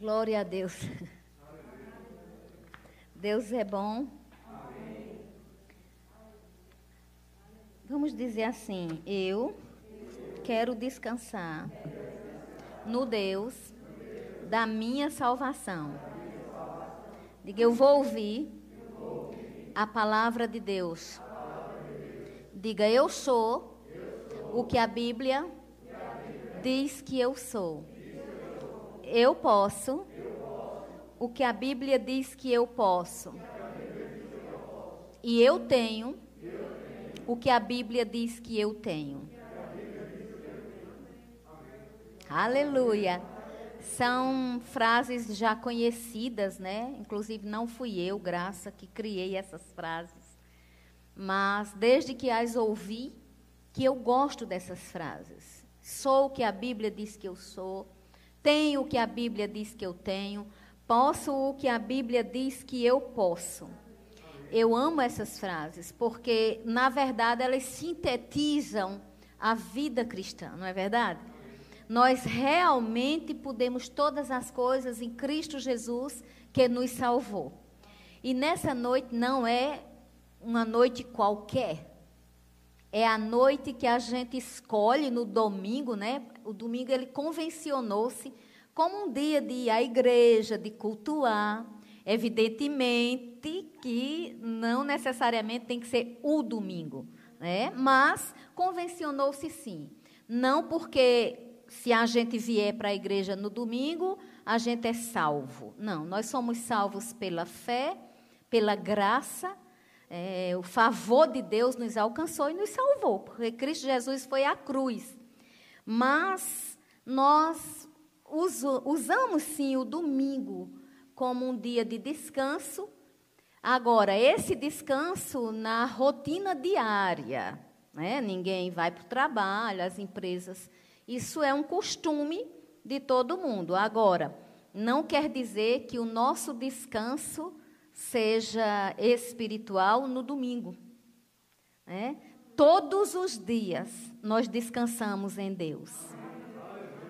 Glória a Deus. Deus é bom. Vamos dizer assim: eu quero descansar no Deus da minha salvação. Diga, eu vou ouvir a palavra de Deus. Diga, eu sou o que a Bíblia diz que eu sou. Eu posso o que a Bíblia diz que eu posso. E eu tenho o que a Bíblia diz que eu tenho. Aleluia. São frases já conhecidas, né? Inclusive não fui eu, graça, que criei essas frases. Mas desde que as ouvi, que eu gosto dessas frases. Sou o que a Bíblia diz que eu sou, tenho o que a Bíblia diz que eu tenho, posso o que a Bíblia diz que eu posso. Eu amo essas frases, porque, na verdade, elas sintetizam a vida cristã, não é verdade? Nós realmente podemos todas as coisas em Cristo Jesus que nos salvou. E nessa noite não é uma noite qualquer. É a noite que a gente escolhe no domingo, né? O domingo ele convencionou-se como um dia de ir à igreja, de cultuar. Evidentemente que não necessariamente tem que ser o domingo, né? Mas convencionou-se sim. Não porque se a gente vier para a igreja no domingo, a gente é salvo. Não, nós somos salvos pela fé, pela graça é, o favor de Deus nos alcançou e nos salvou, porque Cristo Jesus foi à cruz. Mas nós uso, usamos sim o domingo como um dia de descanso. Agora, esse descanso na rotina diária, né? ninguém vai para o trabalho, as empresas. Isso é um costume de todo mundo. Agora, não quer dizer que o nosso descanso seja espiritual no domingo. Né? Todos os dias nós descansamos em Deus.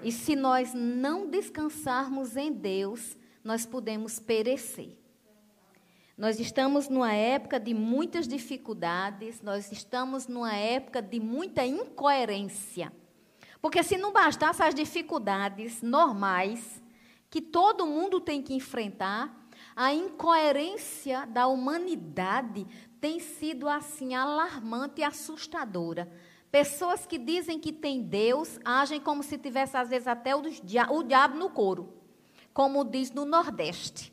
E se nós não descansarmos em Deus, nós podemos perecer. Nós estamos numa época de muitas dificuldades, nós estamos numa época de muita incoerência. Porque se não bastasse as dificuldades normais que todo mundo tem que enfrentar, a incoerência da humanidade tem sido assim alarmante e assustadora. Pessoas que dizem que tem Deus agem como se tivesse às vezes até o, o diabo no couro, como diz no Nordeste.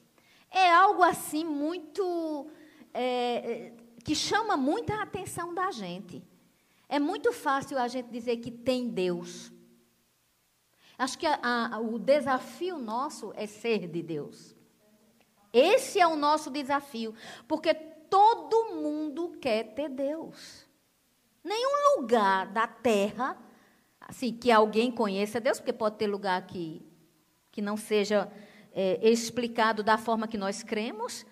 É algo assim muito é, que chama muita atenção da gente. É muito fácil a gente dizer que tem Deus. Acho que a, a, o desafio nosso é ser de Deus. Esse é o nosso desafio, porque todo mundo quer ter Deus. Nenhum lugar da terra, assim, que alguém conheça Deus, porque pode ter lugar que, que não seja é, explicado da forma que nós cremos,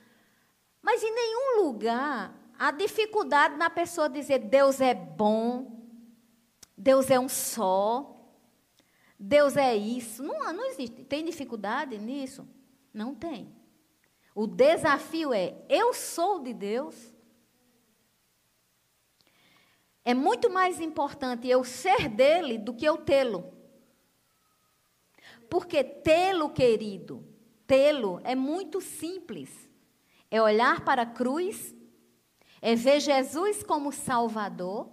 mas em nenhum lugar há dificuldade na pessoa dizer Deus é bom, Deus é um só, Deus é isso. Não, não existe. Tem dificuldade nisso? Não tem. O desafio é: eu sou de Deus. É muito mais importante eu ser dele do que eu tê-lo. Porque tê-lo, querido, tê-lo é muito simples. É olhar para a cruz, é ver Jesus como Salvador,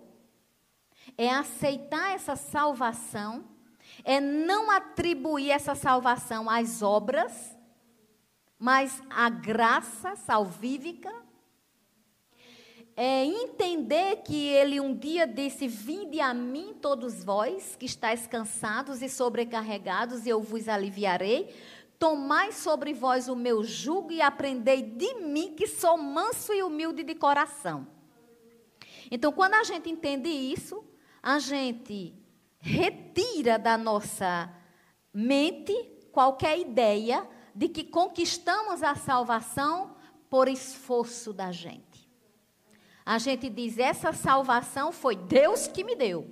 é aceitar essa salvação, é não atribuir essa salvação às obras mas a graça salvífica é entender que ele um dia disse: Vinde a mim, todos vós que estáis cansados e sobrecarregados, e eu vos aliviarei. Tomai sobre vós o meu jugo e aprendei de mim, que sou manso e humilde de coração. Então, quando a gente entende isso, a gente retira da nossa mente qualquer ideia de que conquistamos a salvação por esforço da gente. A gente diz: essa salvação foi Deus que me deu.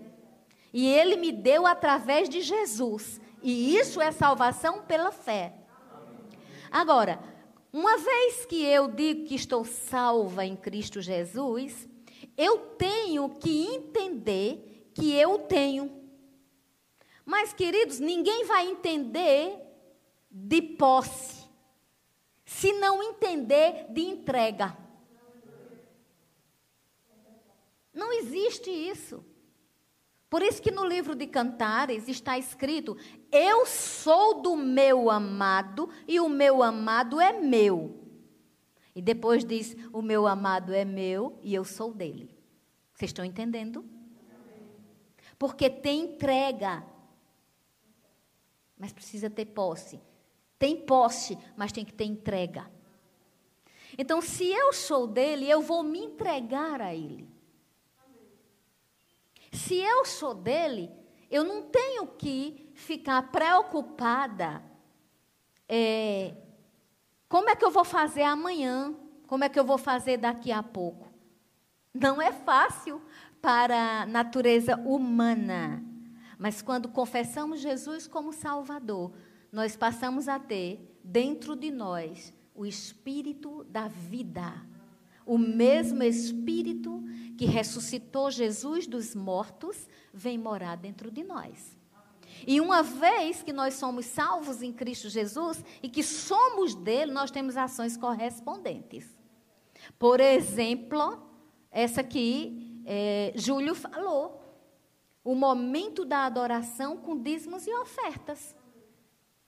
E Ele me deu através de Jesus. E isso é salvação pela fé. Agora, uma vez que eu digo que estou salva em Cristo Jesus, eu tenho que entender que eu tenho. Mas, queridos, ninguém vai entender de posse, se não entender de entrega. Não existe isso. Por isso que no livro de Cantares está escrito: Eu sou do meu amado e o meu amado é meu. E depois diz: O meu amado é meu e eu sou dele. Vocês estão entendendo? Porque tem entrega, mas precisa ter posse. Tem posse, mas tem que ter entrega. Então, se eu sou dele, eu vou me entregar a ele. Se eu sou dele, eu não tenho que ficar preocupada. É, como é que eu vou fazer amanhã? Como é que eu vou fazer daqui a pouco? Não é fácil para a natureza humana. Mas quando confessamos Jesus como Salvador, nós passamos a ter dentro de nós o espírito da vida. O mesmo espírito que ressuscitou Jesus dos mortos vem morar dentro de nós. E uma vez que nós somos salvos em Cristo Jesus e que somos dele, nós temos ações correspondentes. Por exemplo, essa aqui, é, Júlio falou. O momento da adoração com dízimos e ofertas.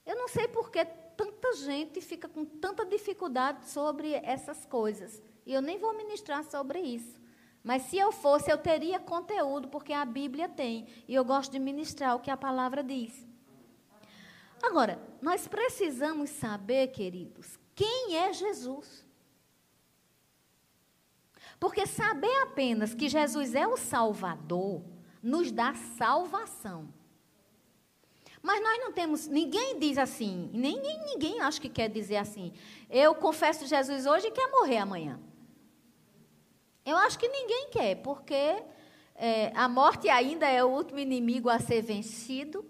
Eu não sei por que tanta gente fica com tanta dificuldade sobre essas coisas. E eu nem vou ministrar sobre isso. Mas se eu fosse, eu teria conteúdo, porque a Bíblia tem. E eu gosto de ministrar o que a palavra diz. Agora, nós precisamos saber, queridos, quem é Jesus. Porque saber apenas que Jesus é o Salvador nos dá salvação. Mas nós não temos, ninguém diz assim, nem, nem ninguém acho que quer dizer assim. Eu confesso Jesus hoje e quer morrer amanhã. Eu acho que ninguém quer, porque é, a morte ainda é o último inimigo a ser vencido.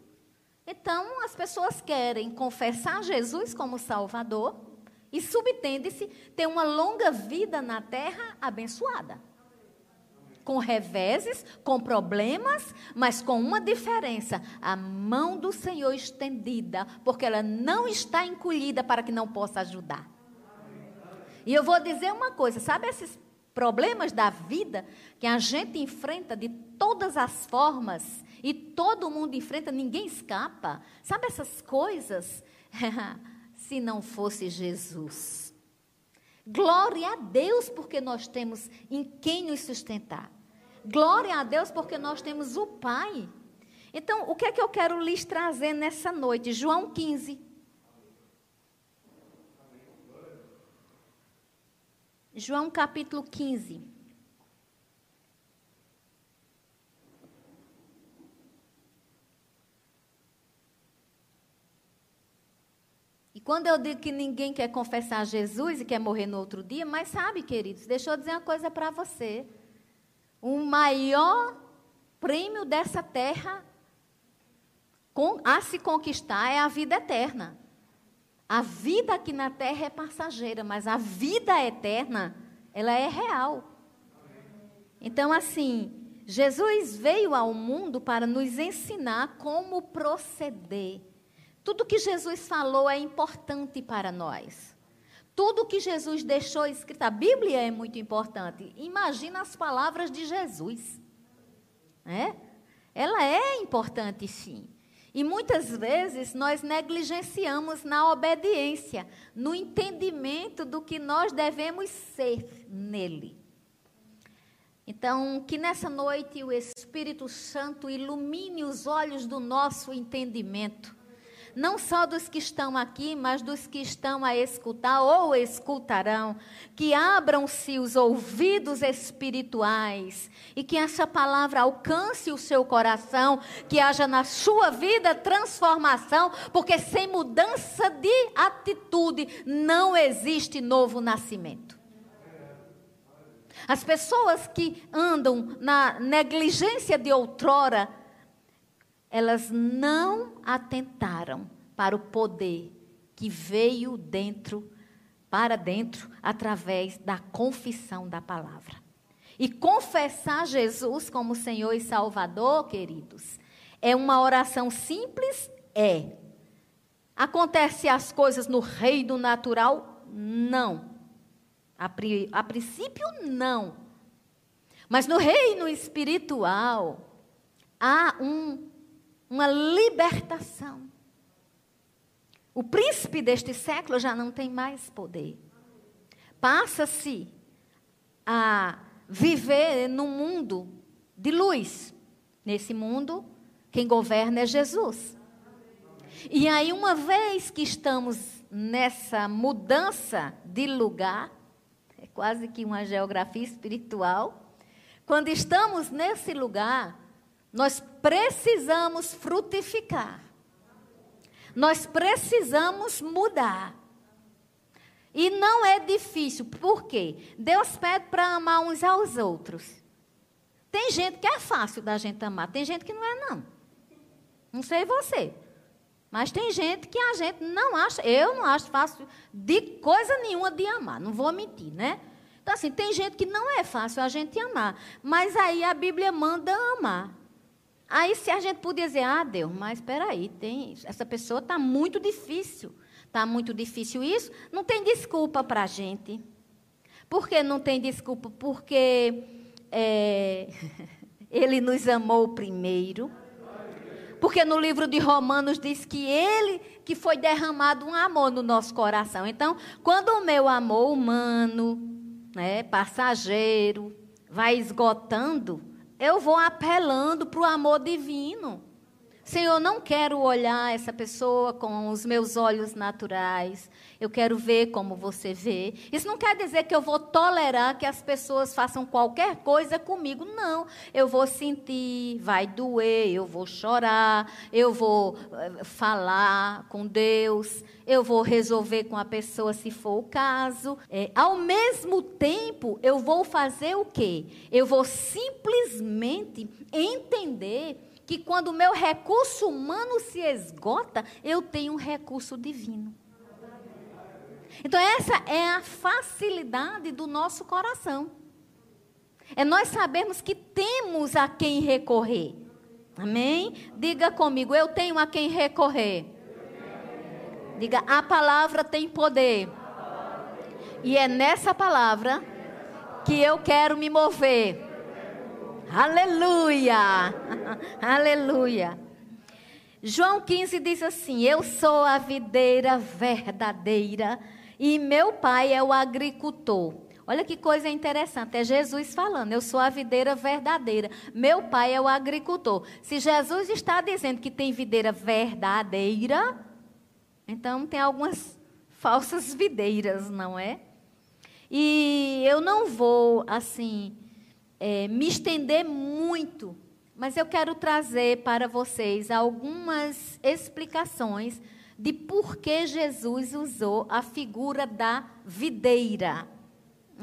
Então, as pessoas querem confessar Jesus como Salvador e subtende-se ter uma longa vida na terra abençoada. Com reveses, com problemas, mas com uma diferença: a mão do Senhor estendida, porque ela não está encolhida para que não possa ajudar. E eu vou dizer uma coisa: sabe esses problemas da vida que a gente enfrenta de todas as formas e todo mundo enfrenta, ninguém escapa. Sabe essas coisas? Se não fosse Jesus. Glória a Deus porque nós temos em quem nos sustentar. Glória a Deus porque nós temos o Pai. Então, o que é que eu quero lhes trazer nessa noite? João 15. João capítulo 15. Quando eu digo que ninguém quer confessar Jesus e quer morrer no outro dia, mas sabe, queridos, deixa eu dizer uma coisa para você. O maior prêmio dessa terra a se conquistar é a vida eterna. A vida aqui na terra é passageira, mas a vida eterna, ela é real. Então, assim, Jesus veio ao mundo para nos ensinar como proceder. Tudo que Jesus falou é importante para nós. Tudo que Jesus deixou escrito, a Bíblia é muito importante. Imagina as palavras de Jesus. É? Ela é importante, sim. E muitas vezes nós negligenciamos na obediência, no entendimento do que nós devemos ser nele. Então, que nessa noite o Espírito Santo ilumine os olhos do nosso entendimento não só dos que estão aqui, mas dos que estão a escutar ou escutarão, que abram-se os ouvidos espirituais. E que essa palavra alcance o seu coração, que haja na sua vida transformação, porque sem mudança de atitude não existe novo nascimento. As pessoas que andam na negligência de outrora, elas não atentaram para o poder que veio dentro, para dentro, através da confissão da palavra. E confessar Jesus como Senhor e Salvador, queridos, é uma oração simples? É. Acontece as coisas no reino natural? Não. A, pri, a princípio, não. Mas no reino espiritual, há um, uma libertação. O príncipe deste século já não tem mais poder. Passa-se a viver num mundo de luz. Nesse mundo, quem governa é Jesus. E aí, uma vez que estamos nessa mudança de lugar, é quase que uma geografia espiritual, quando estamos nesse lugar, nós precisamos frutificar. Nós precisamos mudar. E não é difícil, por quê? Deus pede para amar uns aos outros. Tem gente que é fácil da gente amar, tem gente que não é, não. Não sei você. Mas tem gente que a gente não acha, eu não acho fácil de coisa nenhuma de amar, não vou mentir, né? Então, assim, tem gente que não é fácil a gente amar, mas aí a Bíblia manda amar. Aí se a gente podia dizer, ah, Deus, mas espera aí, tem, essa pessoa está muito difícil. Está muito difícil isso? Não tem desculpa para a gente. Por que não tem desculpa? Porque é, ele nos amou primeiro. Porque no livro de Romanos diz que ele que foi derramado um amor no nosso coração. Então, quando o meu amor humano, né, passageiro, vai esgotando, eu vou apelando para o amor divino. Senhor, não quero olhar essa pessoa com os meus olhos naturais. Eu quero ver como você vê. Isso não quer dizer que eu vou tolerar que as pessoas façam qualquer coisa comigo. Não. Eu vou sentir, vai doer, eu vou chorar, eu vou eh, falar com Deus, eu vou resolver com a pessoa se for o caso. É, ao mesmo tempo, eu vou fazer o quê? Eu vou simplesmente entender que quando o meu recurso humano se esgota, eu tenho um recurso divino. Então, essa é a facilidade do nosso coração. É nós sabermos que temos a quem recorrer. Amém? Diga comigo, eu tenho a quem recorrer. Diga, a palavra tem poder. E é nessa palavra que eu quero me mover. Aleluia! Aleluia! João 15 diz assim: Eu sou a videira verdadeira e meu pai é o agricultor. Olha que coisa interessante, é Jesus falando, eu sou a videira verdadeira, meu pai é o agricultor. Se Jesus está dizendo que tem videira verdadeira, então tem algumas falsas videiras, não é? E eu não vou, assim, é, me estender muito, mas eu quero trazer para vocês algumas explicações de por que Jesus usou a figura da videira.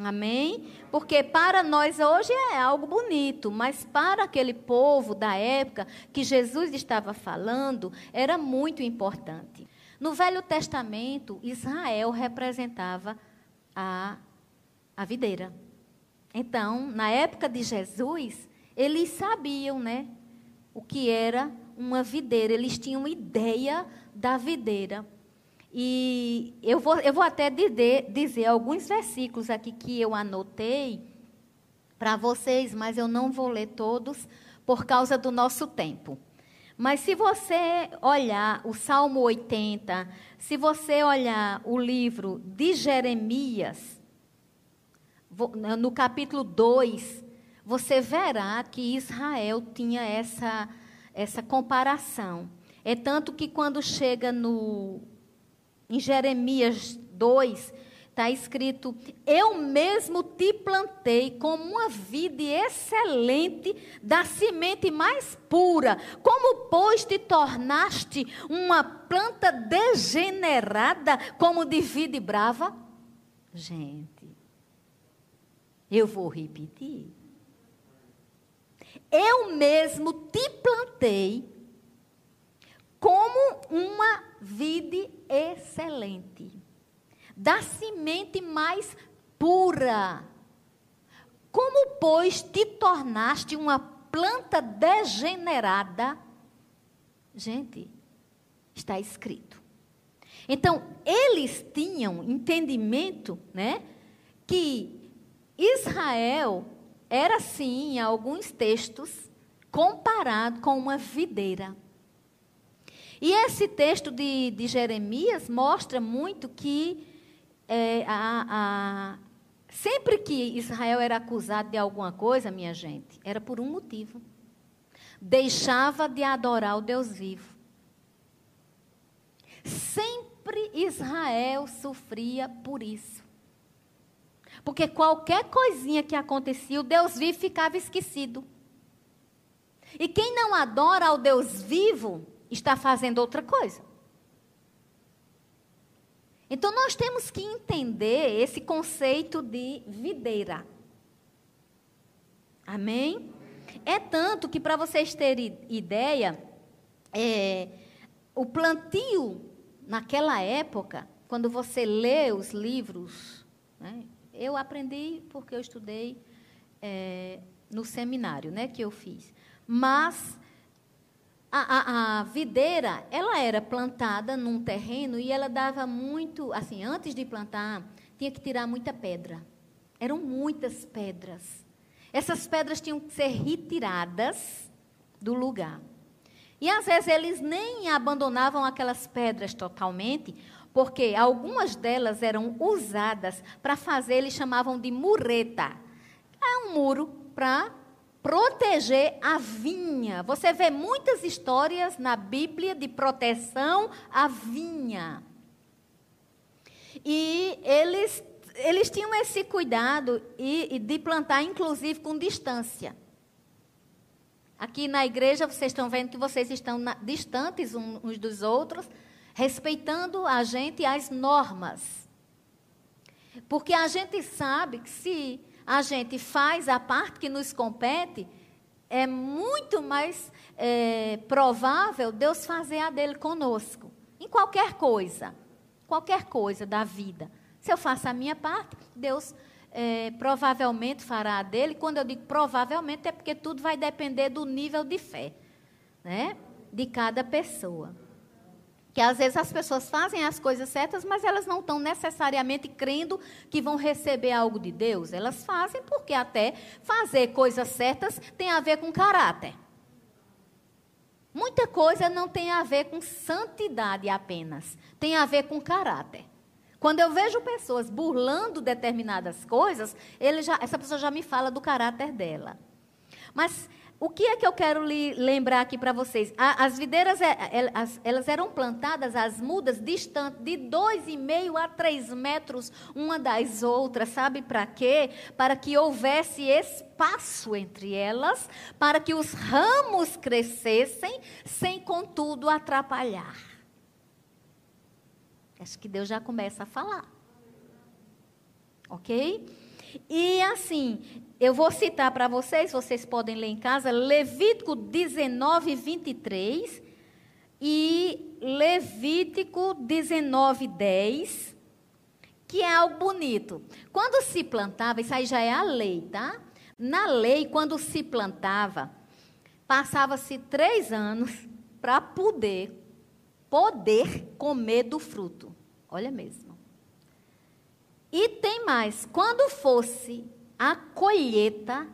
Amém? Porque para nós hoje é algo bonito, mas para aquele povo da época que Jesus estava falando, era muito importante. No Velho Testamento, Israel representava a, a videira. Então, na época de Jesus, eles sabiam, né, o que era uma videira, eles tinham ideia da videira. E eu vou, eu vou até dizer, dizer alguns versículos aqui que eu anotei para vocês, mas eu não vou ler todos por causa do nosso tempo. Mas se você olhar o Salmo 80, se você olhar o livro de Jeremias, no capítulo 2, você verá que Israel tinha essa, essa comparação. É tanto que quando chega no, em Jeremias 2, está escrito: Eu mesmo te plantei como uma vide excelente da semente mais pura. Como, pois, te tornaste uma planta degenerada como de vide brava? Gente. Eu vou repetir. Eu mesmo te plantei como uma vide excelente da semente mais pura. Como, pois, te tornaste uma planta degenerada? Gente, está escrito. Então, eles tinham entendimento, né, que Israel era sim, em alguns textos, comparado com uma videira. E esse texto de, de Jeremias mostra muito que é, a, a, sempre que Israel era acusado de alguma coisa, minha gente, era por um motivo. Deixava de adorar o Deus vivo. Sempre Israel sofria por isso. Porque qualquer coisinha que acontecia, o Deus vivo ficava esquecido. E quem não adora ao Deus vivo está fazendo outra coisa. Então nós temos que entender esse conceito de videira. Amém? É tanto que, para vocês terem ideia, é, o plantio naquela época, quando você lê os livros, né, eu aprendi porque eu estudei é, no seminário né, que eu fiz. Mas a, a, a, videira, ela era plantada num terreno e ela dava muito, assim, antes de plantar, tinha que tirar muita pedra. Eram muitas pedras. Essas pedras tinham que ser retiradas do lugar. E às vezes eles nem abandonavam aquelas pedras totalmente, porque algumas delas eram usadas para fazer, eles chamavam de mureta. É um muro para proteger a vinha. Você vê muitas histórias na Bíblia de proteção à vinha. E eles, eles tinham esse cuidado e, e de plantar, inclusive, com distância. Aqui na igreja, vocês estão vendo que vocês estão na, distantes uns dos outros, respeitando a gente as normas. Porque a gente sabe que se a gente faz a parte que nos compete, é muito mais é, provável Deus fazer a dele conosco. Em qualquer coisa. Qualquer coisa da vida. Se eu faço a minha parte, Deus é, provavelmente fará a dele. Quando eu digo provavelmente, é porque tudo vai depender do nível de fé né, de cada pessoa. Que às vezes as pessoas fazem as coisas certas, mas elas não estão necessariamente crendo que vão receber algo de Deus. Elas fazem porque até fazer coisas certas tem a ver com caráter. Muita coisa não tem a ver com santidade apenas, tem a ver com caráter. Quando eu vejo pessoas burlando determinadas coisas, já, essa pessoa já me fala do caráter dela. Mas o que é que eu quero lembrar aqui para vocês? As videiras, é, é, elas eram plantadas, as mudas, distantes de dois e meio a três metros uma das outras. Sabe para quê? Para que houvesse espaço entre elas, para que os ramos crescessem, sem contudo atrapalhar. Acho que Deus já começa a falar. Ok? E assim, eu vou citar para vocês, vocês podem ler em casa, Levítico 19, 23 e Levítico 19, 10, que é algo bonito. Quando se plantava, isso aí já é a lei, tá? Na lei, quando se plantava, passava-se três anos para poder, poder comer do fruto. Olha mesmo. E tem mais, quando fosse a colheita,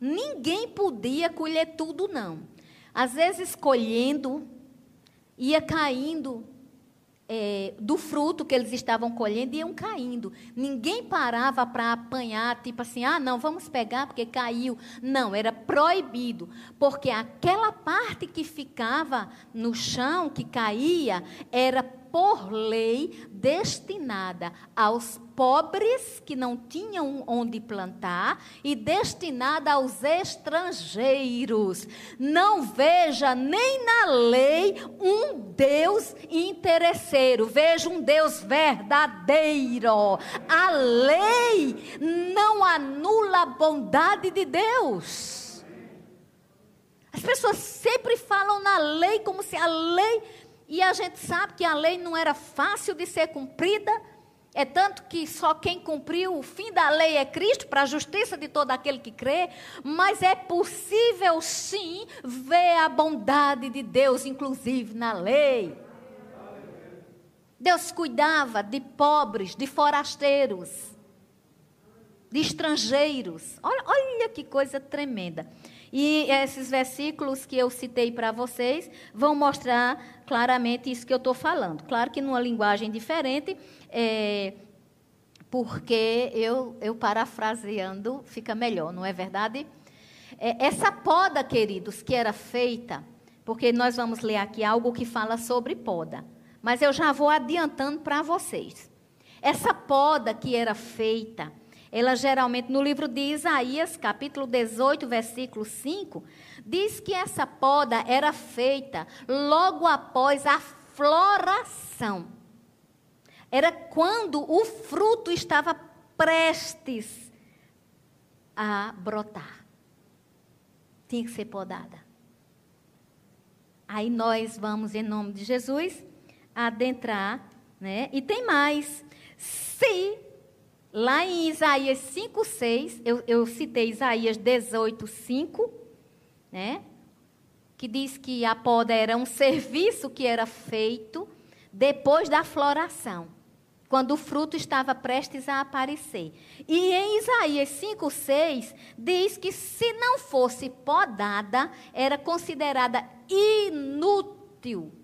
ninguém podia colher tudo, não. Às vezes, colhendo, ia caindo é, do fruto que eles estavam colhendo, iam caindo. Ninguém parava para apanhar, tipo assim, ah, não, vamos pegar porque caiu. Não, era proibido, porque aquela parte que ficava no chão, que caía, era por lei, destinada aos pobres que não tinham onde plantar e destinada aos estrangeiros. Não veja nem na lei um Deus interesseiro, veja um Deus verdadeiro. A lei não anula a bondade de Deus. As pessoas sempre falam na lei como se a lei E a gente sabe que a lei não era fácil de ser cumprida. É tanto que só quem cumpriu o fim da lei é Cristo, para a justiça de todo aquele que crê. Mas é possível sim ver a bondade de Deus, inclusive na lei. Deus cuidava de pobres, de forasteiros, de estrangeiros. Olha, olha que coisa tremenda. E esses versículos que eu citei para vocês vão mostrar claramente isso que eu estou falando. Claro que numa linguagem diferente, é, porque eu, eu parafraseando fica melhor, não é verdade? É, essa poda, queridos, que era feita, porque nós vamos ler aqui algo que fala sobre poda. Mas eu já vou adiantando para vocês. Essa poda que era feita, ela geralmente no livro de Isaías, capítulo 18, versículo 5, diz que essa poda era feita logo após a floração. Era quando o fruto estava prestes a brotar. Tinha que ser podada. Aí nós vamos, em nome de Jesus, adentrar, né? E tem mais. Se lá em Isaías 5, 6, eu, eu citei Isaías 18, 5, né? Que diz que a poda era um serviço que era feito depois da floração, quando o fruto estava prestes a aparecer. E em Isaías 5, 6, diz que se não fosse podada, era considerada inútil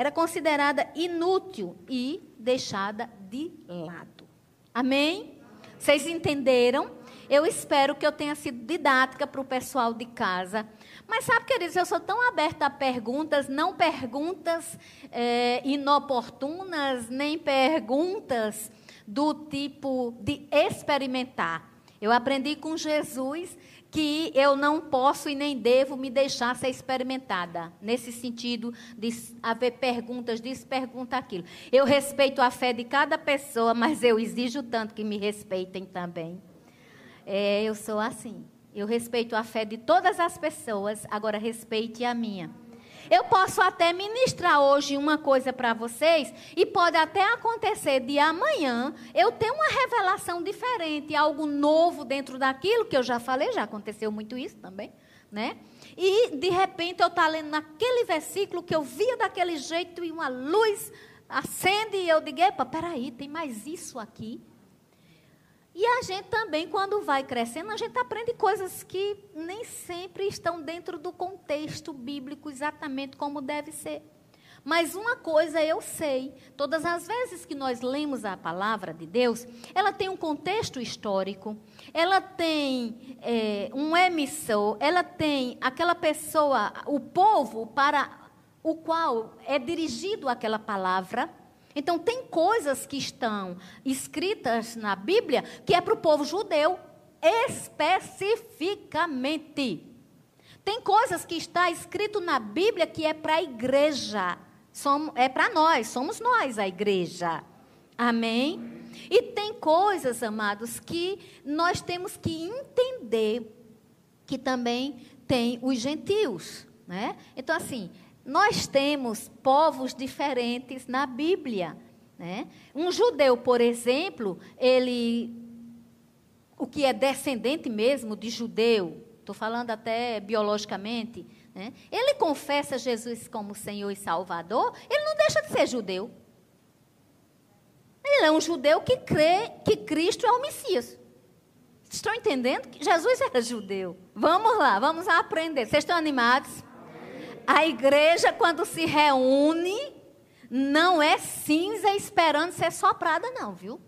era considerada inútil e deixada de lado. Amém? Vocês entenderam? Eu espero que eu tenha sido didática para o pessoal de casa. Mas sabe, queridos, eu sou tão aberta a perguntas, não perguntas é, inoportunas, nem perguntas do tipo de experimentar. Eu aprendi com Jesus que eu não posso e nem devo me deixar ser experimentada. Nesse sentido de haver perguntas, disso, pergunta aquilo. Eu respeito a fé de cada pessoa, mas eu exijo tanto que me respeitem também. É, eu sou assim. Eu respeito a fé de todas as pessoas, agora respeite a minha. Eu posso até ministrar hoje uma coisa para vocês e pode até acontecer de amanhã eu ter uma revelação diferente, algo novo dentro daquilo que eu já falei, já aconteceu muito isso também, né? E de repente eu estou tá lendo naquele versículo que eu via daquele jeito e uma luz acende e eu digo, epa, peraí, tem mais isso aqui. E a gente também, quando vai crescendo, a gente aprende coisas que nem sempre estão dentro do contexto bíblico exatamente como deve ser. Mas uma coisa eu sei: todas as vezes que nós lemos a palavra de Deus, ela tem um contexto histórico, ela tem é, um emissor, ela tem aquela pessoa, o povo para o qual é dirigido aquela palavra. Então, tem coisas que estão escritas na Bíblia que é para o povo judeu, especificamente. Tem coisas que está escrito na Bíblia que é para a igreja. É para nós, somos nós a igreja. Amém? E tem coisas, amados, que nós temos que entender que também tem os gentios. Né? Então, assim, nós temos povos diferentes na Bíblia. Né? Um judeu, por exemplo, ele, o que é descendente mesmo de judeu, estou falando até biologicamente, né? ele confessa Jesus como Senhor e Salvador, ele não deixa de ser judeu. Ele é um judeu que crê que Cristo é o Messias. Estão entendendo? Jesus era judeu. Vamos lá, vamos aprender. Vocês estão animados? A igreja, quando se reúne, não é cinza esperando ser soprada, não, viu?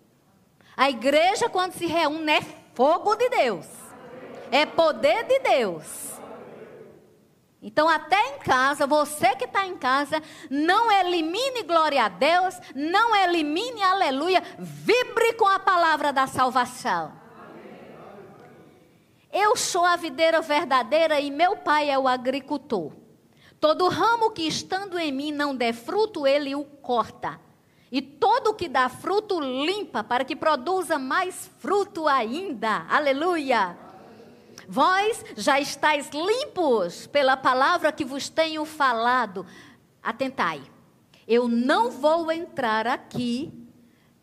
A igreja, quando se reúne, é fogo de Deus, é poder de Deus. Então, até em casa, você que está em casa, não elimine glória a Deus, não elimine aleluia, vibre com a palavra da salvação. Eu sou a videira verdadeira e meu pai é o agricultor. Todo ramo que estando em mim não der fruto, ele o corta. E todo que dá fruto, limpa, para que produza mais fruto ainda. Aleluia! Vós já estáis limpos pela palavra que vos tenho falado. Atentai, eu não vou entrar aqui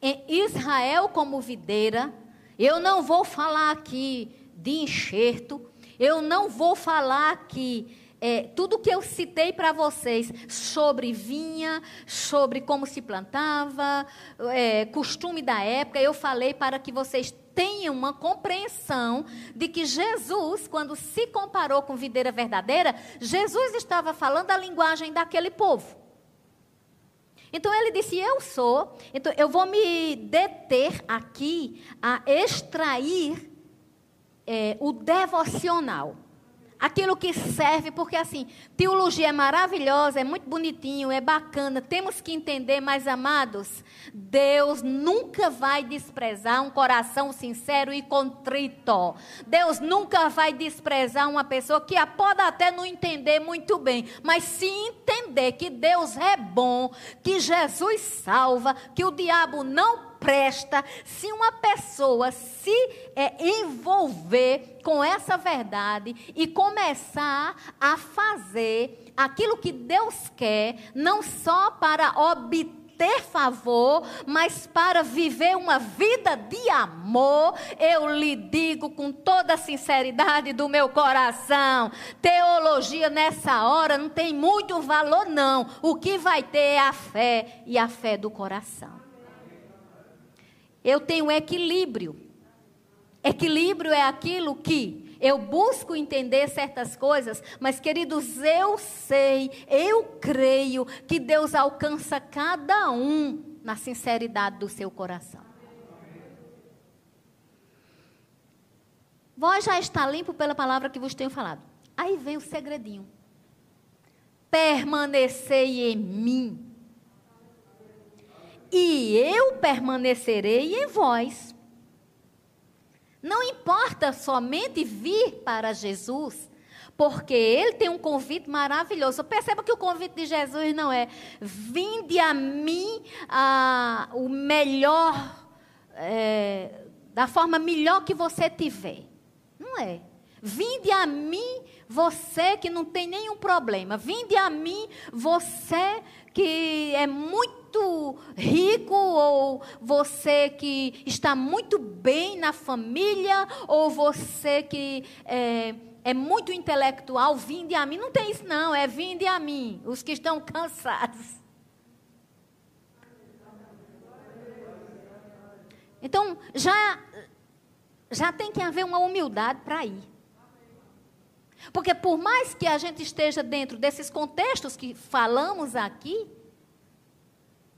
em Israel como videira, eu não vou falar aqui de enxerto, eu não vou falar aqui é, tudo que eu citei para vocês sobre vinha, sobre como se plantava, é, costume da época, eu falei para que vocês tenham uma compreensão de que Jesus, quando se comparou com videira verdadeira, Jesus estava falando a linguagem daquele povo. Então ele disse: Eu sou. Então eu vou me deter aqui a extrair é, o devocional aquilo que serve, porque assim, teologia é maravilhosa, é muito bonitinho, é bacana, temos que entender, mas amados, Deus nunca vai desprezar um coração sincero e contrito. Deus nunca vai desprezar uma pessoa que pode até não entender muito bem, mas se entender que Deus é bom, que Jesus salva, que o diabo não presta se uma pessoa se é, envolver com essa verdade e começar a fazer aquilo que Deus quer, não só para obter ter favor, mas para viver uma vida de amor, eu lhe digo com toda a sinceridade do meu coração: teologia nessa hora não tem muito valor, não. O que vai ter é a fé e a fé do coração. Eu tenho equilíbrio. Equilíbrio é aquilo que eu busco entender certas coisas, mas queridos, eu sei, eu creio que Deus alcança cada um na sinceridade do seu coração. Vós já está limpo pela palavra que vos tenho falado. Aí vem o segredinho. Permanecei em mim e eu permanecerei em vós. Não importa somente vir para Jesus, porque ele tem um convite maravilhoso. Perceba que o convite de Jesus não é vinde a mim o melhor, é, da forma melhor que você tiver. Não é. Vinde a mim você que não tem nenhum problema. Vinde a mim você que é muito rico, ou você que está muito bem na família, ou você que é, é muito intelectual, vinde a mim. Não tem isso, não, é vinde a mim, os que estão cansados. Então, já, já tem que haver uma humildade para ir. Porque por mais que a gente esteja dentro desses contextos que falamos aqui,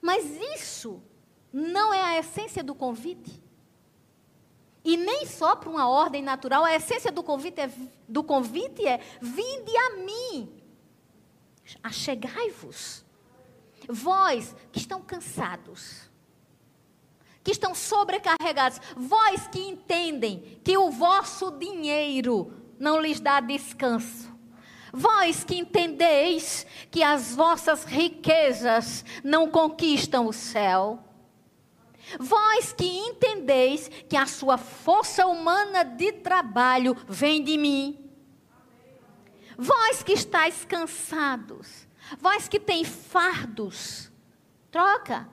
mas isso não é a essência do convite. E nem só para uma ordem natural, a essência do convite é, do convite é vinde a mim, achegai-vos. Vós que estão cansados, que estão sobrecarregados, vós que entendem que o vosso dinheiro não lhes dá descanso. Vós que entendeis que as vossas riquezas não conquistam o céu. Vós que entendeis que a sua força humana de trabalho vem de mim. Vós que estáis cansados. Vós que têm fardos. Troca.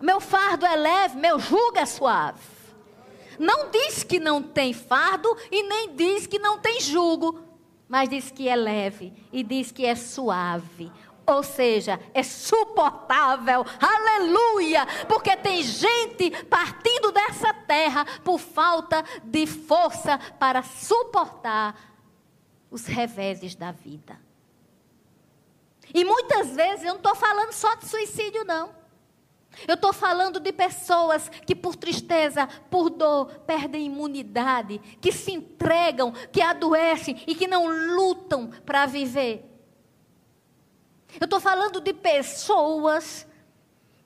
Meu fardo é leve, meu jugo é suave. Não diz que não tem fardo e nem diz que não tem jugo, mas diz que é leve e diz que é suave. Ou seja, é suportável, aleluia, porque tem gente partindo dessa terra por falta de força para suportar os reveses da vida. E muitas vezes eu não estou falando só de suicídio, não. Eu estou falando de pessoas que, por tristeza, por dor, perdem imunidade, que se entregam, que adoecem e que não lutam para viver. Eu estou falando de pessoas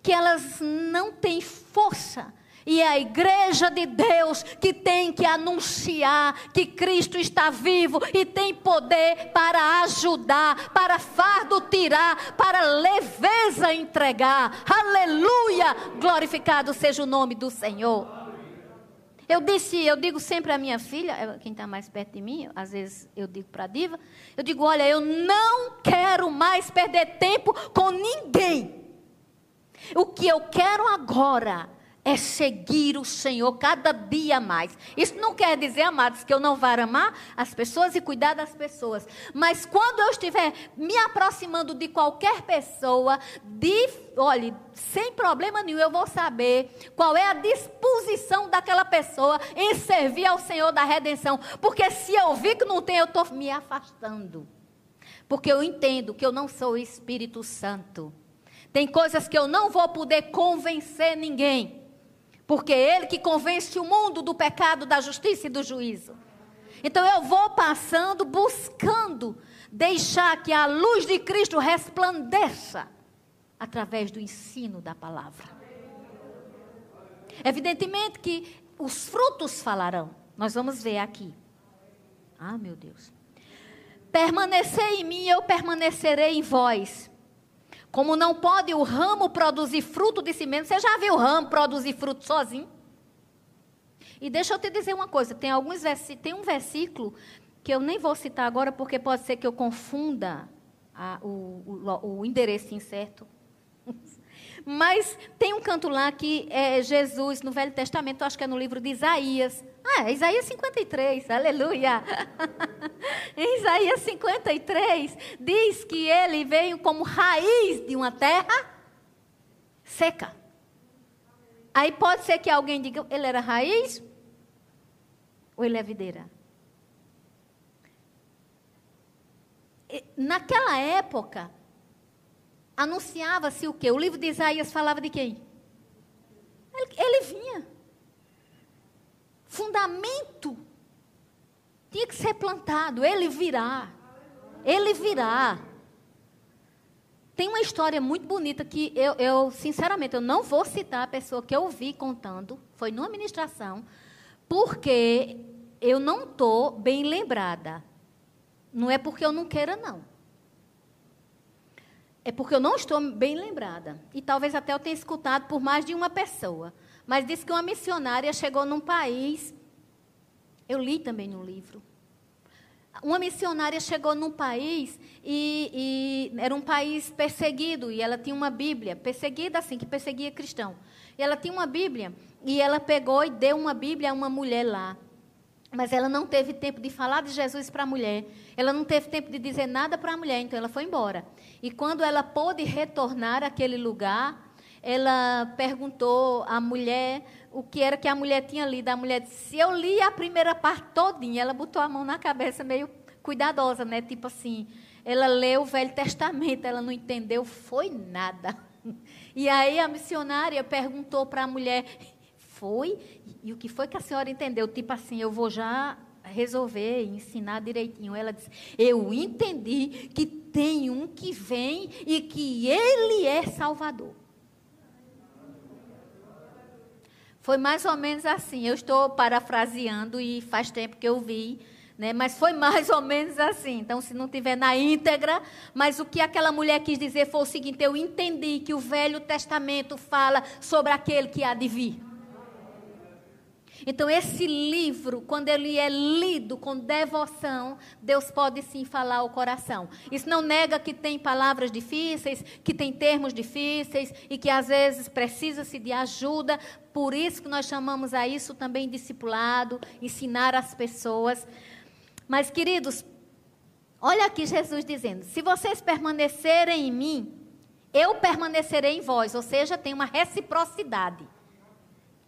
que elas não têm força e é a igreja de Deus que tem que anunciar que Cristo está vivo e tem poder para ajudar, para fardo tirar, para leveza entregar. Aleluia! Glorificado seja o nome do Senhor. Eu disse, eu digo sempre à minha filha, quem está mais perto de mim, às vezes eu digo para a diva, eu digo, olha, eu não quero mais perder tempo com ninguém. O que eu quero agora é seguir o Senhor cada dia mais. Isso não quer dizer, amados, que eu não vá amar as pessoas e cuidar das pessoas. Mas quando eu estiver me aproximando de qualquer pessoa, de, olhe, sem problema nenhum, eu vou saber qual é a disposição daquela pessoa em servir ao Senhor da redenção. Porque se eu vi que não tem, eu estou me afastando. Porque eu entendo que eu não sou o Espírito Santo. Tem coisas que eu não vou poder convencer ninguém. Porque é Ele que convence o mundo do pecado, da justiça e do juízo. Então eu vou passando, buscando deixar que a luz de Cristo resplandeça através do ensino da palavra. Evidentemente que os frutos falarão. Nós vamos ver aqui. Ah, meu Deus. Permanecer em mim, eu permanecerei em vós. Como não pode o ramo produzir fruto de si mesmo, você já viu o ramo produzir fruto sozinho? E deixa eu te dizer uma coisa, tem alguns tem um versículo que eu nem vou citar agora porque pode ser que eu confunda a, o, o, o endereço incerto. Mas tem um canto lá que é Jesus, no Velho Testamento, acho que é no livro de Isaías. Ah, é Isaías 53, aleluia. em Isaías 53, diz que ele veio como raiz de uma terra seca. Aí pode ser que alguém diga, ele era raiz ou ele é videira? Naquela época, anunciava-se o quê? O livro de Isaías falava de quem? Ele, ele vinha. Fundamento tinha que ser plantado. Ele virá. Ele virá. Tem uma história muito bonita que eu, eu, sinceramente, eu não vou citar a pessoa que eu vi contando. Foi numa ministração. Porque eu não estou bem lembrada. Não é porque eu não queira, não. É porque eu não estou bem lembrada. E talvez até eu tenha escutado por mais de uma pessoa. Mas disse que uma missionária chegou num país. Eu li também no livro. Uma missionária chegou num país e, e, era um país perseguido e ela tinha uma Bíblia, perseguida assim, que perseguia cristão. E ela tinha uma Bíblia e ela pegou e deu uma Bíblia a uma mulher lá. Mas ela não teve tempo de falar de Jesus para a mulher. Ela não teve tempo de dizer nada para a mulher, então ela foi embora. E quando ela pôde retornar àquele lugar, ela perguntou à mulher o que era que a mulher tinha lido. A mulher disse: Se eu li a primeira parte todinha, ela botou a mão na cabeça meio cuidadosa, né? Tipo assim, ela leu o Velho Testamento, ela não entendeu, foi nada. E aí a missionária perguntou para a mulher: foi? E o que foi que a senhora entendeu? Tipo assim, eu vou já resolver, ensinar direitinho. Ela disse: Eu entendi que tem um que vem e que ele é Salvador. Foi mais ou menos assim. Eu estou parafraseando e faz tempo que eu vi, né? Mas foi mais ou menos assim. Então, se não tiver na íntegra, mas o que aquela mulher quis dizer foi o seguinte: eu entendi que o Velho Testamento fala sobre aquele que há de vir. Então, esse livro, quando ele é lido com devoção, Deus pode sim falar ao coração. Isso não nega que tem palavras difíceis, que tem termos difíceis e que às vezes precisa-se de ajuda. Por isso que nós chamamos a isso também discipulado, ensinar as pessoas. Mas, queridos, olha aqui Jesus dizendo: se vocês permanecerem em mim, eu permanecerei em vós. Ou seja, tem uma reciprocidade.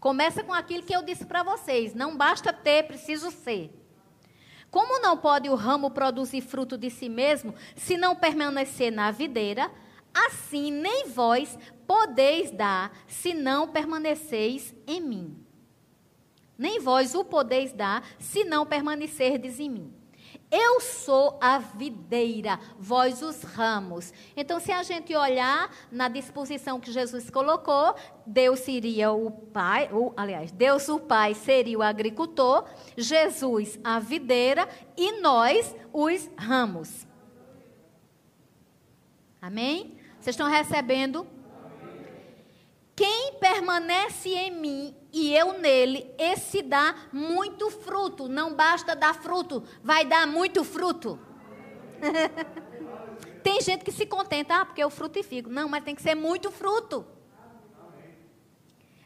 Começa com aquilo que eu disse para vocês: não basta ter, preciso ser. Como não pode o ramo produzir fruto de si mesmo, se não permanecer na videira, assim nem vós podeis dar, se não permaneceis em mim. Nem vós o podeis dar, se não permanecerdes em mim. Eu sou a videira, vós os ramos. Então, se a gente olhar na disposição que Jesus colocou, Deus seria o pai, ou, aliás, Deus o pai seria o agricultor, Jesus a videira e nós os ramos. Amém? Vocês estão recebendo? Quem permanece em mim e eu nele, esse dá muito fruto. Não basta dar fruto, vai dar muito fruto. tem gente que se contenta, ah, porque eu frutifico. Não, mas tem que ser muito fruto.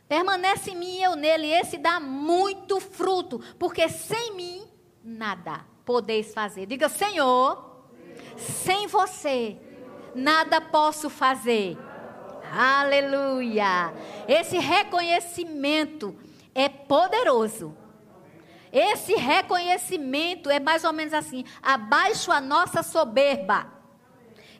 Permanece em mim e eu nele, esse dá muito fruto, porque sem mim nada podeis fazer. Diga, Senhor, sem você nada posso fazer. Aleluia! Esse reconhecimento é poderoso. Esse reconhecimento é mais ou menos assim: abaixo a nossa soberba.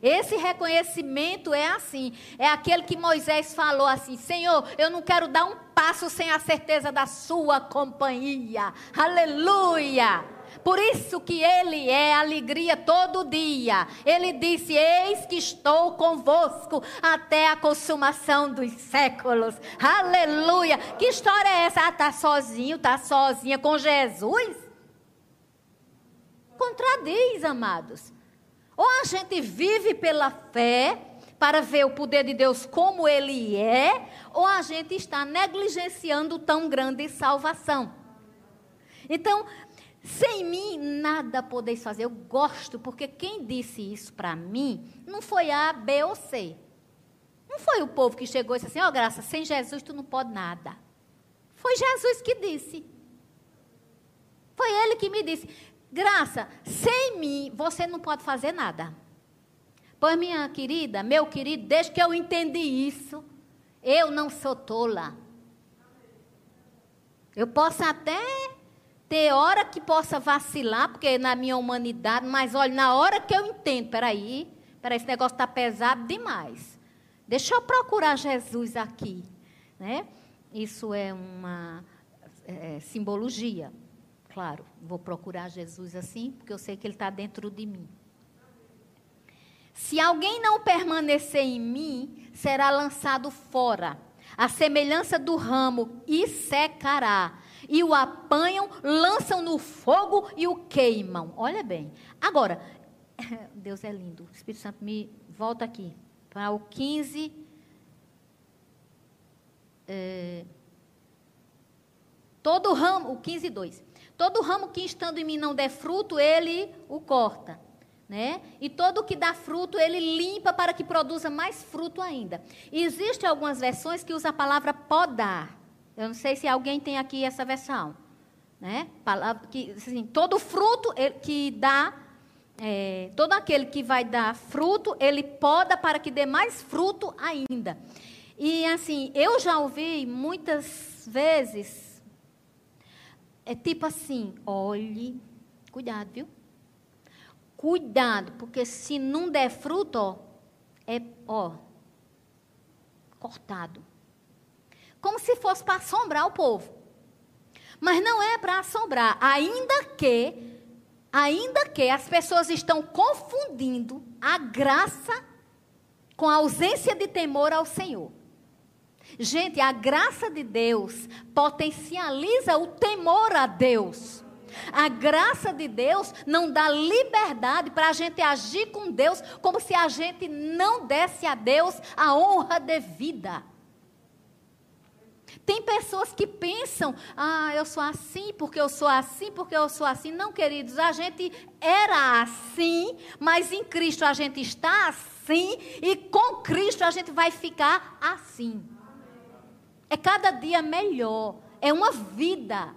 Esse reconhecimento é assim, é aquele que Moisés falou assim: Senhor, eu não quero dar um passo sem a certeza da Sua companhia. Aleluia! Por isso que ele é alegria todo dia. Ele disse: Eis que estou convosco até a consumação dos séculos. Aleluia! Que história é essa? Ah, tá sozinho, tá sozinha com Jesus? Contradiz, amados. Ou a gente vive pela fé para ver o poder de Deus como ele é, ou a gente está negligenciando tão grande salvação. Então, sem mim nada podeis fazer. Eu gosto, porque quem disse isso para mim não foi A, B ou C. Não foi o povo que chegou e disse assim: Ó, oh, graça, sem Jesus tu não pode nada. Foi Jesus que disse. Foi ele que me disse: Graça, sem mim você não pode fazer nada. Pois, minha querida, meu querido, desde que eu entendi isso, eu não sou tola. Eu posso até ter hora que possa vacilar, porque na minha humanidade, mas olha, na hora que eu entendo, peraí, peraí, esse negócio está pesado demais. Deixa eu procurar Jesus aqui. Né? Isso é uma é, simbologia. Claro, vou procurar Jesus assim, porque eu sei que Ele está dentro de mim. Se alguém não permanecer em mim, será lançado fora, a semelhança do ramo, e secará e o apanham, lançam no fogo e o queimam. Olha bem. Agora, Deus é lindo. O Espírito Santo me volta aqui para o 15. É, todo ramo, o 15, 2. Todo ramo que estando em mim não der fruto, ele o corta. Né? E todo que dá fruto, ele limpa para que produza mais fruto ainda. Existem algumas versões que usam a palavra podar. Eu não sei se alguém tem aqui essa versão. Né? Que, assim, todo fruto que dá, é, todo aquele que vai dar fruto, ele poda para que dê mais fruto ainda. E assim, eu já ouvi muitas vezes, é tipo assim, olhe, cuidado, viu? Cuidado, porque se não der fruto, ó, é, ó, cortado como se fosse para assombrar o povo. Mas não é para assombrar, ainda que, ainda que as pessoas estão confundindo a graça com a ausência de temor ao Senhor. Gente, a graça de Deus potencializa o temor a Deus. A graça de Deus não dá liberdade para a gente agir com Deus como se a gente não desse a Deus a honra devida. Tem pessoas que pensam, ah, eu sou assim porque eu sou assim, porque eu sou assim. Não, queridos, a gente era assim, mas em Cristo a gente está assim, e com Cristo a gente vai ficar assim. É cada dia melhor, é uma vida.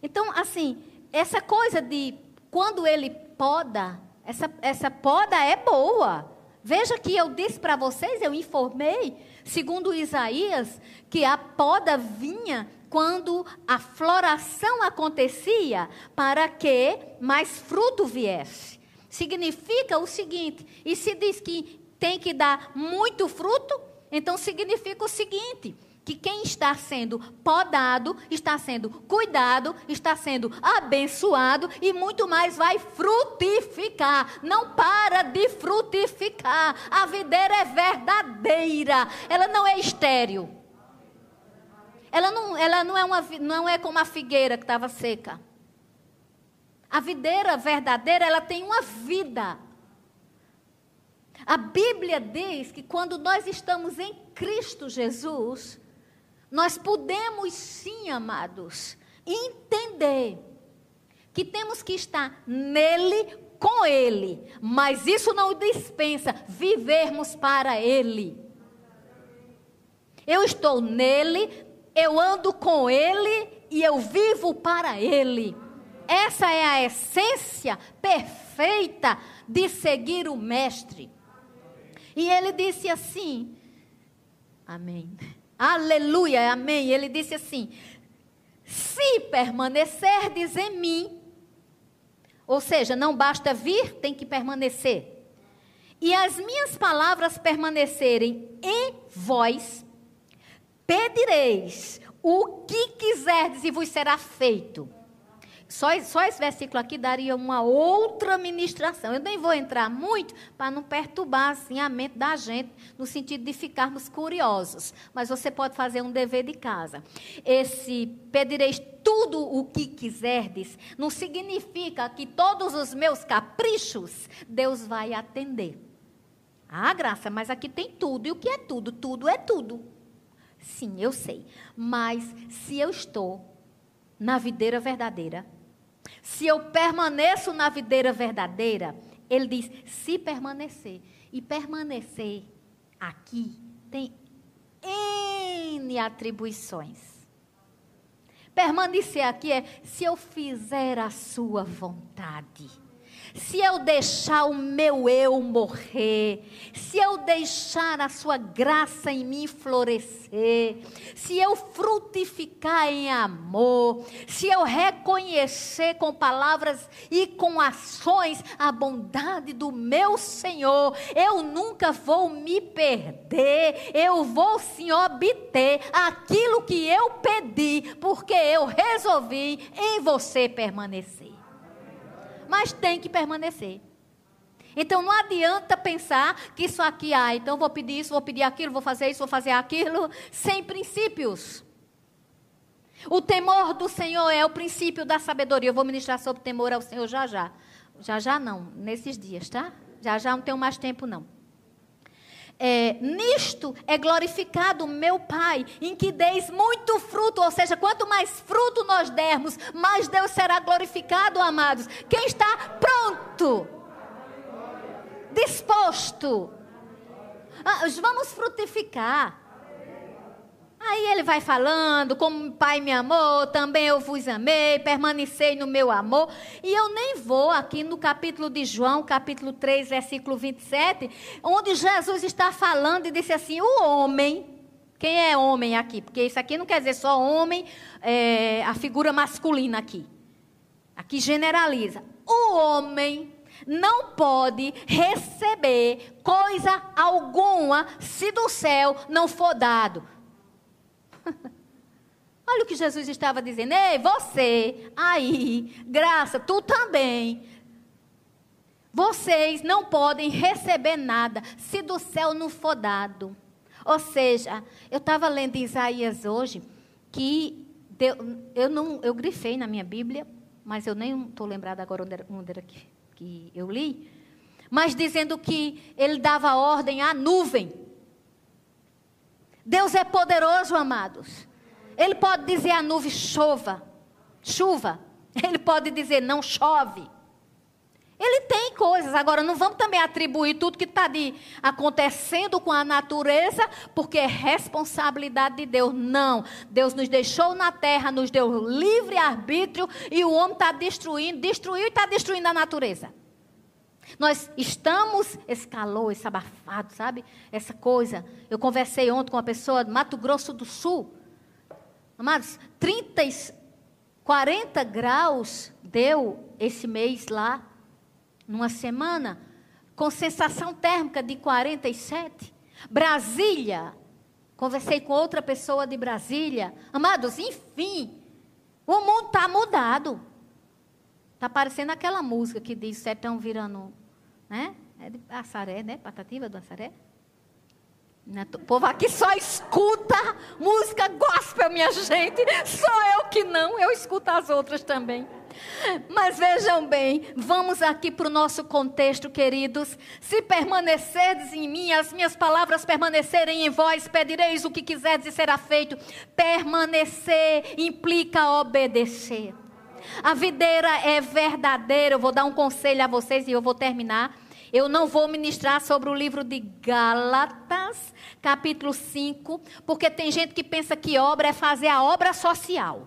Então, assim, essa coisa de quando ele poda, essa, essa poda é boa. Veja que eu disse para vocês, eu informei Segundo Isaías, que a poda vinha quando a floração acontecia para que mais fruto viesse. Significa o seguinte, e se diz que tem que dar muito fruto, então significa o seguinte: que quem está sendo podado, está sendo cuidado, está sendo abençoado e muito mais vai frutificar. Não para de frutificar. A videira é verdadeira, ela não é estéril. Ela não, ela não, é, uma, não é como a figueira que estava seca. A videira verdadeira, ela tem uma vida. A Bíblia diz que quando nós estamos em Cristo Jesus, nós podemos sim, amados, entender que temos que estar nele, com ele, mas isso não dispensa vivermos para ele. Eu estou nele, eu ando com ele e eu vivo para ele. Essa é a essência perfeita de seguir o mestre. E ele disse assim: Amém. Aleluia, amém. Ele disse assim: Se permanecerdes em mim, ou seja, não basta vir, tem que permanecer. E as minhas palavras permanecerem em vós, pedireis o que quiserdes e vos será feito. Só, só esse versículo aqui daria uma outra ministração. Eu nem vou entrar muito para não perturbar assim, a mente da gente, no sentido de ficarmos curiosos. Mas você pode fazer um dever de casa. Esse pedireis tudo o que quiserdes, não significa que todos os meus caprichos Deus vai atender. Ah, graça, mas aqui tem tudo. E o que é tudo? Tudo é tudo. Sim, eu sei. Mas se eu estou na videira verdadeira, se eu permaneço na videira verdadeira, ele diz: se permanecer. E permanecer aqui tem N atribuições. Permanecer aqui é se eu fizer a sua vontade se eu deixar o meu eu morrer, se eu deixar a sua graça em mim florescer, se eu frutificar em amor, se eu reconhecer com palavras e com ações a bondade do meu Senhor, eu nunca vou me perder, eu vou sim obter aquilo que eu pedi, porque eu resolvi em você permanecer mas tem que permanecer. Então não adianta pensar que isso aqui, ah, então vou pedir isso, vou pedir aquilo, vou fazer isso, vou fazer aquilo, sem princípios. O temor do Senhor é o princípio da sabedoria. Eu vou ministrar sobre temor ao Senhor já já. Já já não, nesses dias, tá? Já já não tenho mais tempo não é, nisto é glorificado meu Pai, em que deis muito fruto, ou seja, quanto mais fruto nós dermos, mais Deus será glorificado, amados. Quem está pronto, disposto, ah, vamos frutificar. Aí ele vai falando, como o Pai me amou, também eu vos amei, permanecei no meu amor. E eu nem vou aqui no capítulo de João, capítulo 3, versículo 27, onde Jesus está falando e disse assim: o homem. Quem é homem aqui? Porque isso aqui não quer dizer só homem, é, a figura masculina aqui. Aqui generaliza. O homem não pode receber coisa alguma se do céu não for dado. Olha o que Jesus estava dizendo. Ei, você, aí, graça, tu também. Vocês não podem receber nada se do céu não for dado. Ou seja, eu estava lendo Isaías hoje que eu não, eu grifei na minha Bíblia, mas eu nem estou lembrada agora onde era, onde era que, que eu li. Mas dizendo que ele dava ordem à nuvem Deus é poderoso, amados. Ele pode dizer à nuvem chova, chuva. Ele pode dizer não chove. Ele tem coisas. Agora, não vamos também atribuir tudo que está acontecendo com a natureza, porque é responsabilidade de Deus. Não. Deus nos deixou na terra, nos deu livre arbítrio e o homem está destruindo, destruiu e está destruindo a natureza. Nós estamos, esse calor, esse abafado, sabe? Essa coisa. Eu conversei ontem com uma pessoa de Mato Grosso do Sul. Amados, 30, 40 graus deu esse mês lá, numa semana, com sensação térmica de 47. Brasília, conversei com outra pessoa de Brasília. Amados, enfim, o mundo está mudado. Está parecendo aquela música que diz sertão virando, né? É de Assaré, né? Patativa do Assaré. Né? O povo aqui só escuta música gospel, minha gente. Só eu que não, eu escuto as outras também. Mas vejam bem, vamos aqui para o nosso contexto, queridos. Se permanecerdes em mim, as minhas palavras permanecerem em vós, pedireis o que quiserdes e será feito. Permanecer implica obedecer. A videira é verdadeira. Eu vou dar um conselho a vocês e eu vou terminar. Eu não vou ministrar sobre o livro de Gálatas, capítulo 5, porque tem gente que pensa que obra é fazer a obra social.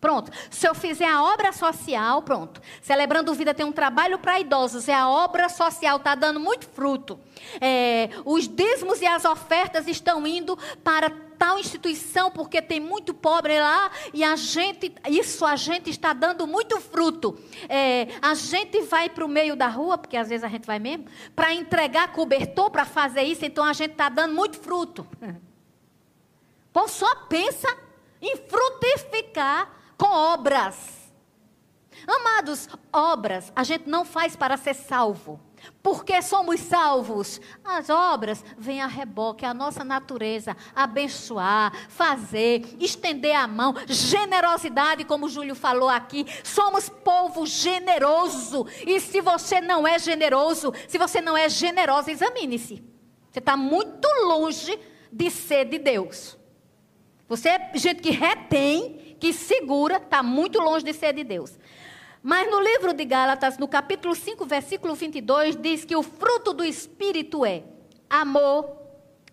Pronto. Se eu fizer a obra social, pronto. Celebrando Vida tem um trabalho para idosos. É a obra social, está dando muito fruto. É, os dízimos e as ofertas estão indo para tal instituição porque tem muito pobre lá e a gente, isso a gente está dando muito fruto. É, a gente vai para o meio da rua, porque às vezes a gente vai mesmo, para entregar cobertor, para fazer isso, então a gente está dando muito fruto. Pô, só pensa em frutificar com obras. Amados, obras a gente não faz para ser salvo. Porque somos salvos. As obras vêm a reboque, a nossa natureza, abençoar, fazer, estender a mão, generosidade, como o Júlio falou aqui. Somos povo generoso. E se você não é generoso, se você não é generosa, examine-se. Você está muito longe de ser de Deus. Você é gente que retém que segura, está muito longe de ser de Deus. Mas no livro de Gálatas, no capítulo 5, versículo 22, diz que o fruto do Espírito é amor,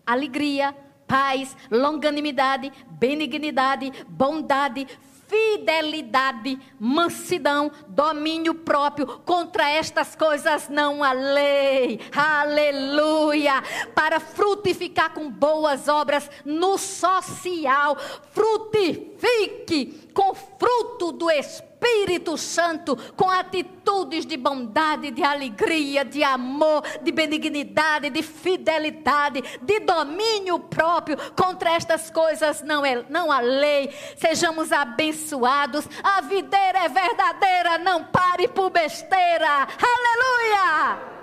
alegria, paz, longanimidade, benignidade, bondade, fidelidade, mansidão, domínio próprio. Contra estas coisas não há lei. Aleluia! Para frutificar com boas obras no social. Frutifique com fruto do Espírito Espírito Santo com atitudes de bondade, de alegria, de amor, de benignidade, de fidelidade, de domínio próprio. Contra estas coisas não, é, não há lei. Sejamos abençoados. A videira é verdadeira, não pare por besteira. Aleluia!